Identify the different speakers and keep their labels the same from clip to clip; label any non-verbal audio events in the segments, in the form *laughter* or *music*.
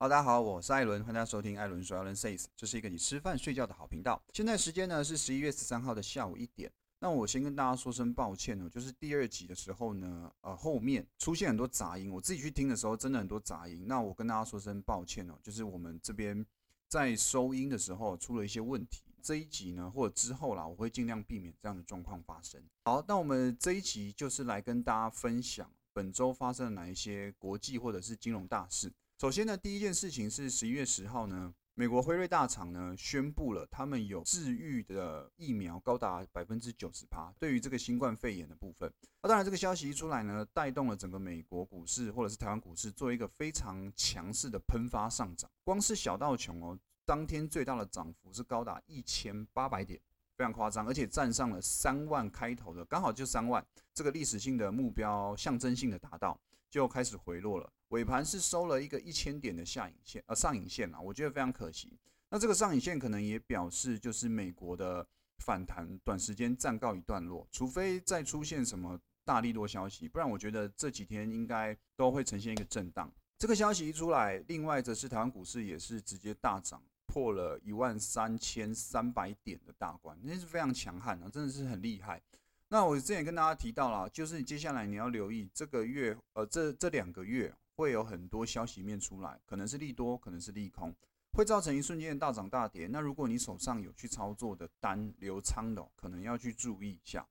Speaker 1: 好，大家好，我是艾伦，欢迎大家收听艾伦说艾伦 says，这是一个你吃饭睡觉的好频道。现在时间呢是十一月十三号的下午一点。那我先跟大家说声抱歉哦，就是第二集的时候呢，呃，后面出现很多杂音，我自己去听的时候真的很多杂音。那我跟大家说声抱歉哦，就是我们这边在收音的时候出了一些问题。这一集呢，或者之后啦，我会尽量避免这样的状况发生。好，那我们这一集就是来跟大家分享本周发生了哪一些国际或者是金融大事。首先呢，第一件事情是十一月十号呢。美国辉瑞大厂呢宣布了，他们有治愈的疫苗高达百分之九十趴。对于这个新冠肺炎的部分，那当然这个消息一出来呢，带动了整个美国股市或者是台湾股市做一个非常强势的喷发上涨。光是小道琼哦，当天最大的涨幅是高达一千八百点，非常夸张，而且站上了三万开头的，刚好就三万这个历史性的目标，象征性的达到。就开始回落了，尾盘是收了一个一千点的下影线，呃上影线啊，我觉得非常可惜。那这个上影线可能也表示就是美国的反弹短时间暂告一段落，除非再出现什么大利多消息，不然我觉得这几天应该都会呈现一个震荡。这个消息一出来，另外则是台湾股市也是直接大涨，破了一万三千三百点的大关，那是非常强悍啊，真的是很厉害。那我之前跟大家提到了，就是接下来你要留意这个月，呃，这这两个月会有很多消息面出来，可能是利多，可能是利空，会造成一瞬间的大涨大跌。那如果你手上有去操作的单流仓的，可能要去注意一下。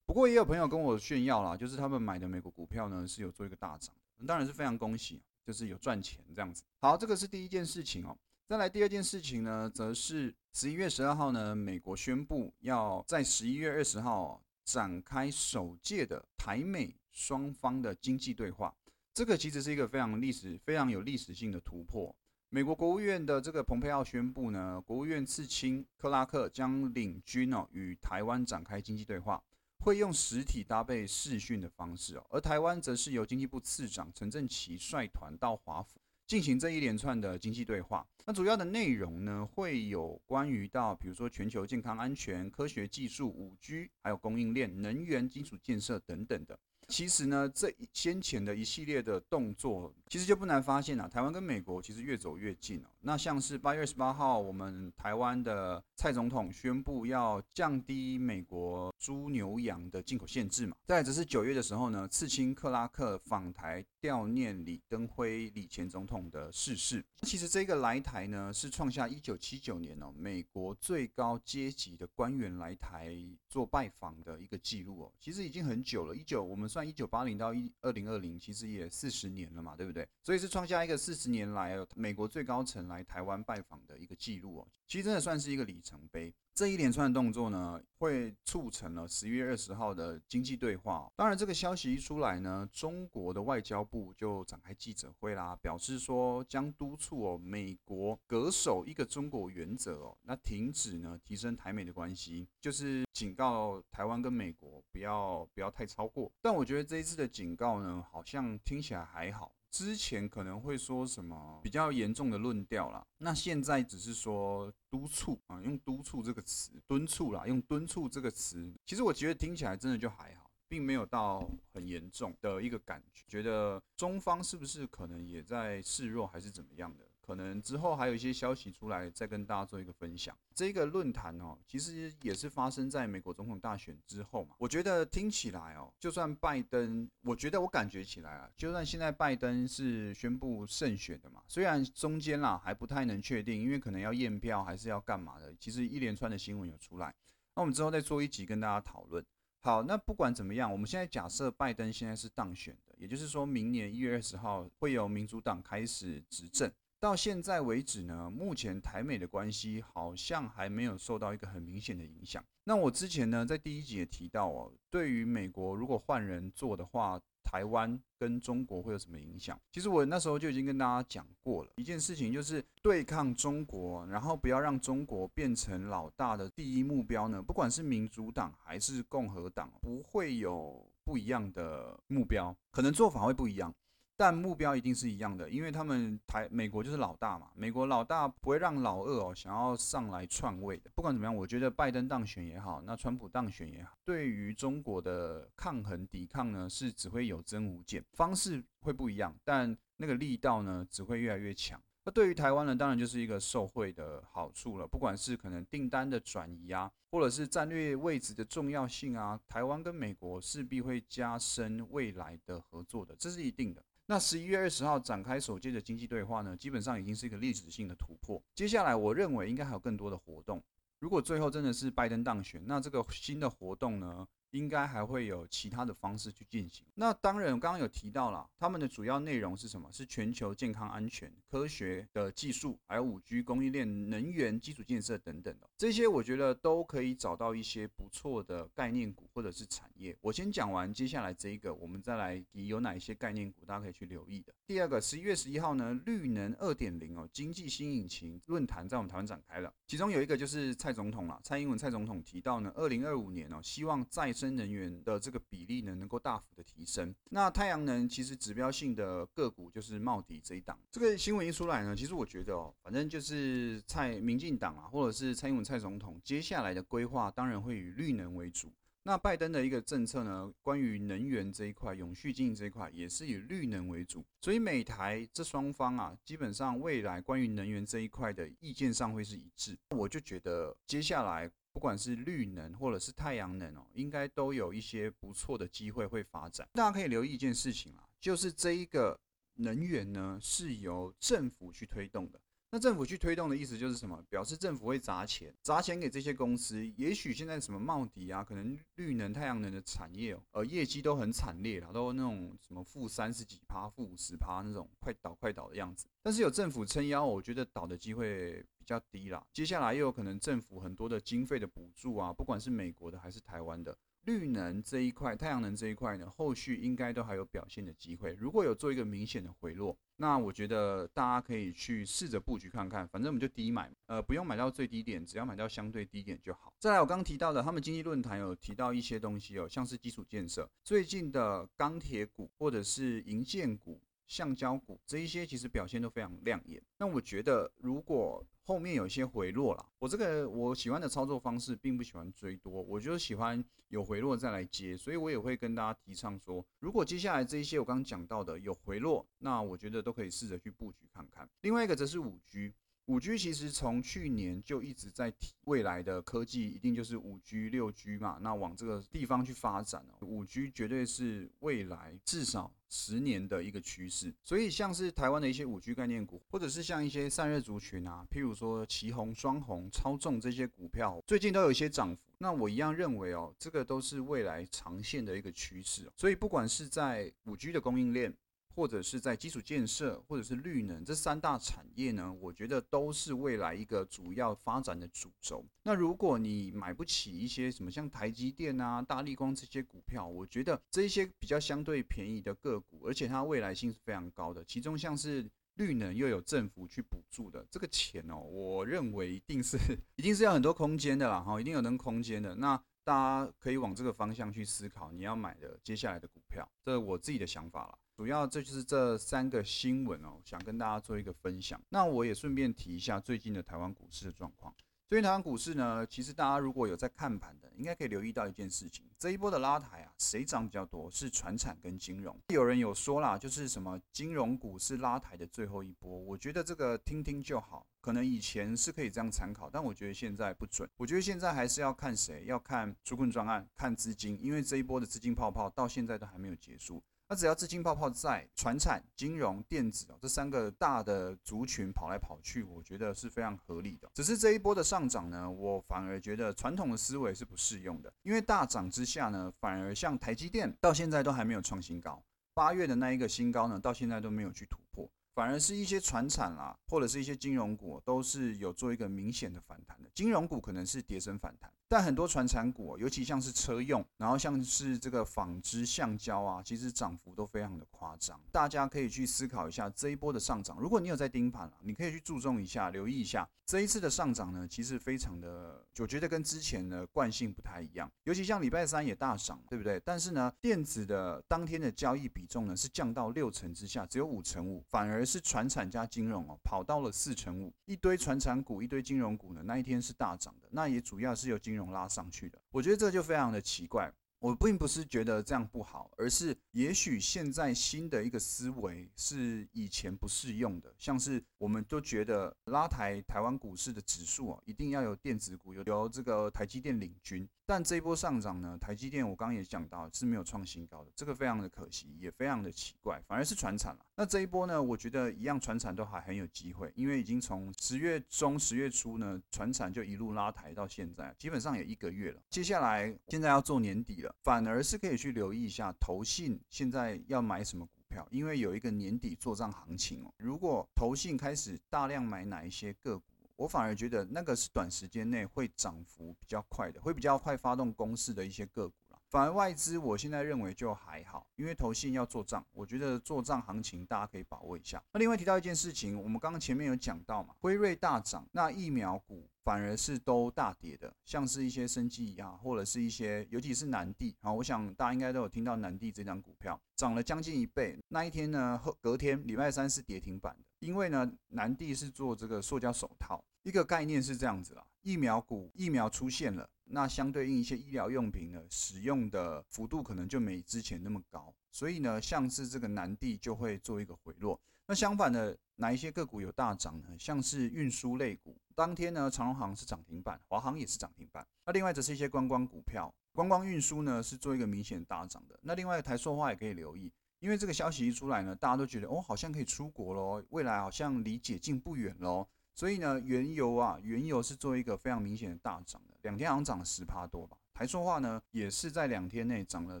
Speaker 1: 不过也有朋友跟我炫耀啦，就是他们买的美国股票呢是有做一个大涨，当然是非常恭喜，就是有赚钱这样子。好，这个是第一件事情哦。再来第二件事情呢，则是十一月十二号呢，美国宣布要在十一月二十号。展开首届的台美双方的经济对话，这个其实是一个非常历史、非常有历史性的突破。美国国务院的这个蓬佩奥宣布呢，国务院次卿克拉克将领军哦与台湾展开经济对话，会用实体搭配视讯的方式哦，而台湾则是由经济部次长陈振奇率团到华府。进行这一连串的经济对话，那主要的内容呢，会有关于到，比如说全球健康安全、科学技术、五 G，还有供应链、能源、基础建设等等的。其实呢，这先前的一系列的动作，其实就不难发现啊，台湾跟美国其实越走越近哦。那像是八月二十八号，我们台湾的蔡总统宣布要降低美国猪牛羊的进口限制嘛。再则是九月的时候呢，刺青克拉克访台悼念李登辉李前总统的逝世。其实这个来台呢，是创下一九七九年哦，美国最高阶级的官员来台做拜访的一个记录哦。其实已经很久了，一九我们。算一九八零到一二零二零，其实也四十年了嘛，对不对？所以是创下一个四十年来美国最高层来台湾拜访的一个记录哦。其实真的算是一个里程碑。这一连串的动作呢，会促成了十一月二十号的经济对话。当然，这个消息一出来呢，中国的外交部就展开记者会啦，表示说将督促哦美国恪守一个中国原则哦，那停止呢提升台美的关系，就是警告台湾跟美国不要不要太超过。但我觉得这一次的警告呢，好像听起来还好。之前可能会说什么比较严重的论调啦，那现在只是说督促啊，用督促这个词，敦促啦，用敦促这个词，其实我觉得听起来真的就还好，并没有到很严重的一个感觉，觉得中方是不是可能也在示弱还是怎么样的？可能之后还有一些消息出来，再跟大家做一个分享。这个论坛哦，其实也是发生在美国总统大选之后嘛。我觉得听起来哦，就算拜登，我觉得我感觉起来啊，就算现在拜登是宣布胜选的嘛，虽然中间啦还不太能确定，因为可能要验票还是要干嘛的。其实一连串的新闻有出来，那我们之后再做一集跟大家讨论。好，那不管怎么样，我们现在假设拜登现在是当选的，也就是说明年一月二十号会有民主党开始执政。到现在为止呢，目前台美的关系好像还没有受到一个很明显的影响。那我之前呢，在第一集也提到哦，对于美国如果换人做的话，台湾跟中国会有什么影响？其实我那时候就已经跟大家讲过了，一件事情就是对抗中国，然后不要让中国变成老大的第一目标呢，不管是民主党还是共和党，不会有不一样的目标，可能做法会不一样。但目标一定是一样的，因为他们台美国就是老大嘛，美国老大不会让老二哦想要上来篡位的。不管怎么样，我觉得拜登当选也好，那川普当选也好，对于中国的抗衡抵抗呢，是只会有增无减，方式会不一样，但那个力道呢，只会越来越强。那对于台湾呢，当然就是一个受惠的好处了。不管是可能订单的转移啊，或者是战略位置的重要性啊，台湾跟美国势必会加深未来的合作的，这是一定的。那十一月二十号展开首届的经济对话呢，基本上已经是一个历史性的突破。接下来，我认为应该还有更多的活动。如果最后真的是拜登当选，那这个新的活动呢？应该还会有其他的方式去进行。那当然，刚刚有提到了，他们的主要内容是什么？是全球健康安全、科学的技术，还有五 G 供应链、能源基础建设等等的这些，我觉得都可以找到一些不错的概念股或者是产业。我先讲完，接下来这一个，我们再来提有哪一些概念股，大家可以去留意的。第二个，十一月十一号呢，绿能二点零哦，经济新引擎论坛在我们台湾展开了，其中有一个就是蔡总统了，蔡英文蔡总统提到呢，二零二五年哦，希望再次生能源的这个比例呢，能够大幅的提升。那太阳能其实指标性的个股就是茂迪这一档。这个新闻一出来呢，其实我觉得哦，反正就是蔡民进党啊，或者是蔡英文蔡总统接下来的规划，当然会以绿能为主。那拜登的一个政策呢，关于能源这一块、永续经营这一块，也是以绿能为主。所以美台这双方啊，基本上未来关于能源这一块的意见上会是一致。我就觉得接下来。不管是绿能或者是太阳能哦，应该都有一些不错的机会会发展。大家可以留意一件事情啦，就是这一个能源呢是由政府去推动的。那政府去推动的意思就是什么？表示政府会砸钱，砸钱给这些公司。也许现在什么茂迪啊，可能绿能、太阳能的产业，呃，业绩都很惨烈了，都那种什么负三十几趴、负五十趴那种快倒快倒的样子。但是有政府撑腰，我觉得倒的机会比较低啦。接下来又有可能政府很多的经费的补助啊，不管是美国的还是台湾的。绿能这一块，太阳能这一块呢，后续应该都还有表现的机会。如果有做一个明显的回落，那我觉得大家可以去试着布局看看。反正我们就低买，呃，不用买到最低点，只要买到相对低点就好。再来，我刚刚提到的，他们经济论坛有提到一些东西哦，像是基础建设，最近的钢铁股或者是银建股。橡胶股这一些其实表现都非常亮眼。那我觉得，如果后面有一些回落了，我这个我喜欢的操作方式，并不喜欢追多，我就喜欢有回落再来接。所以我也会跟大家提倡说，如果接下来这一些我刚刚讲到的有回落，那我觉得都可以试着去布局看看。另外一个则是五 G。五 G 其实从去年就一直在提，未来的科技一定就是五 G、六 G 嘛，那往这个地方去发展哦。五 G 绝对是未来至少十年的一个趋势，所以像是台湾的一些五 G 概念股，或者是像一些散热族群啊，譬如说旗宏、双红、超重这些股票，最近都有一些涨幅。那我一样认为哦，这个都是未来长线的一个趋势。所以不管是在五 G 的供应链，或者是在基础建设，或者是绿能这三大产业呢，我觉得都是未来一个主要发展的主轴。那如果你买不起一些什么像台积电啊、大立光这些股票，我觉得这些比较相对便宜的个股，而且它未来性是非常高的。其中像是绿能又有政府去补助的这个钱哦，我认为一定是 *laughs* 一定是要很多空间的啦，哈，一定有能空间的。那大家可以往这个方向去思考你要买的接下来的股票，这是我自己的想法了。主要这就是这三个新闻哦，想跟大家做一个分享。那我也顺便提一下最近的台湾股市的状况。最近台湾股市呢，其实大家如果有在看盘的，应该可以留意到一件事情：这一波的拉抬啊，谁涨比较多？是船产跟金融。有人有说啦，就是什么金融股是拉抬的最后一波。我觉得这个听听就好，可能以前是可以这样参考，但我觉得现在不准。我觉得现在还是要看谁，要看纾困专案，看资金，因为这一波的资金泡泡到现在都还没有结束。那只要资金泡泡在，船产、金融、电子哦，这三个大的族群跑来跑去，我觉得是非常合理的。只是这一波的上涨呢，我反而觉得传统的思维是不适用的，因为大涨之下呢，反而像台积电到现在都还没有创新高，八月的那一个新高呢，到现在都没有去突破，反而是一些船产啦，或者是一些金融股都是有做一个明显的反弹的，金融股可能是跌升反弹。但很多船产股，尤其像是车用，然后像是这个纺织、橡胶啊，其实涨幅都非常的夸张。大家可以去思考一下这一波的上涨。如果你有在盯盘啊，你可以去注重一下、留意一下这一次的上涨呢，其实非常的，我觉得跟之前的惯性不太一样。尤其像礼拜三也大涨，对不对？但是呢，电子的当天的交易比重呢是降到六成之下，只有五成五，反而是船产加金融哦，跑到了四成五。一堆船产股、一堆金融股呢，那一天是大涨的，那也主要是由金融。拉上去的，我觉得这就非常的奇怪。我并不是觉得这样不好，而是也许现在新的一个思维是以前不适用的，像是我们都觉得拉抬台湾股市的指数啊，一定要有电子股，有由这个台积电领军。但这一波上涨呢，台积电我刚刚也讲到是没有创新高的，这个非常的可惜，也非常的奇怪，反而是船产了。那这一波呢，我觉得一样船产都还很有机会，因为已经从十月中、十月初呢，船产就一路拉抬到现在，基本上也一个月了。接下来现在要做年底了，反而是可以去留意一下投信现在要买什么股票，因为有一个年底做账行情哦。如果投信开始大量买哪一些个股，我反而觉得那个是短时间内会涨幅比较快的，会比较快发动攻势的一些个股。反而外资，我现在认为就还好，因为投信要做账，我觉得做账行情大家可以把握一下。那另外提到一件事情，我们刚刚前面有讲到嘛，辉瑞大涨，那疫苗股反而是都大跌的，像是一些生技啊，或者是一些，尤其是南地啊，我想大家应该都有听到南地这张股票涨了将近一倍，那一天呢，隔天礼拜三是跌停板的。因为呢，南帝是做这个塑胶手套，一个概念是这样子啦。疫苗股疫苗出现了，那相对应一些医疗用品呢，使用的幅度可能就没之前那么高，所以呢，像是这个南地就会做一个回落。那相反的，哪一些个股有大涨呢？像是运输类股，当天呢，长荣航是涨停板，华航也是涨停板。那另外则是一些观光股票，观光运输呢是做一个明显大涨的。那另外台塑化也可以留意。因为这个消息一出来呢，大家都觉得哦，好像可以出国喽，未来好像离解禁不远喽。所以呢，原油啊，原油是做一个非常明显的大涨的，两天好像涨了十趴多吧。台塑化呢，也是在两天内涨了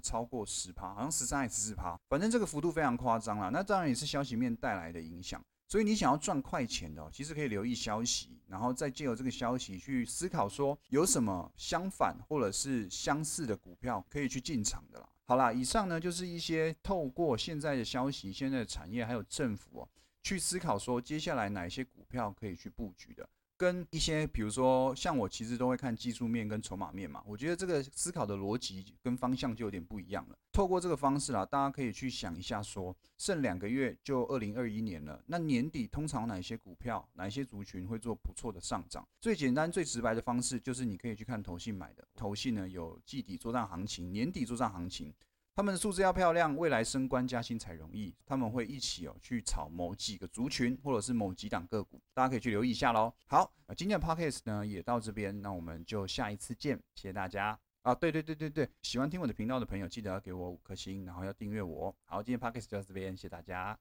Speaker 1: 超过十趴，好像十三还是十四趴，反正这个幅度非常夸张了。那当然也是消息面带来的影响。所以你想要赚快钱的，其实可以留意消息，然后再借由这个消息去思考说有什么相反或者是相似的股票可以去进场的啦。好啦，以上呢就是一些透过现在的消息、现在的产业还有政府，去思考说接下来哪一些股票可以去布局的。跟一些，比如说像我，其实都会看技术面跟筹码面嘛。我觉得这个思考的逻辑跟方向就有点不一样了。透过这个方式啦，大家可以去想一下，说剩两个月就二零二一年了，那年底通常哪些股票、哪一些族群会做不错的上涨？最简单、最直白的方式就是你可以去看投信买的，投信呢有季底做账行情、年底做账行情。他们的数字要漂亮，未来升官加薪才容易。他们会一起哦去炒某几个族群，或者是某几档个股，大家可以去留意一下喽。好，那今天的 podcast 呢也到这边，那我们就下一次见，谢谢大家啊！对对对对对，喜欢听我的频道的朋友，记得要给我五颗星，然后要订阅我。好，今天 podcast 就到这边，谢谢大家。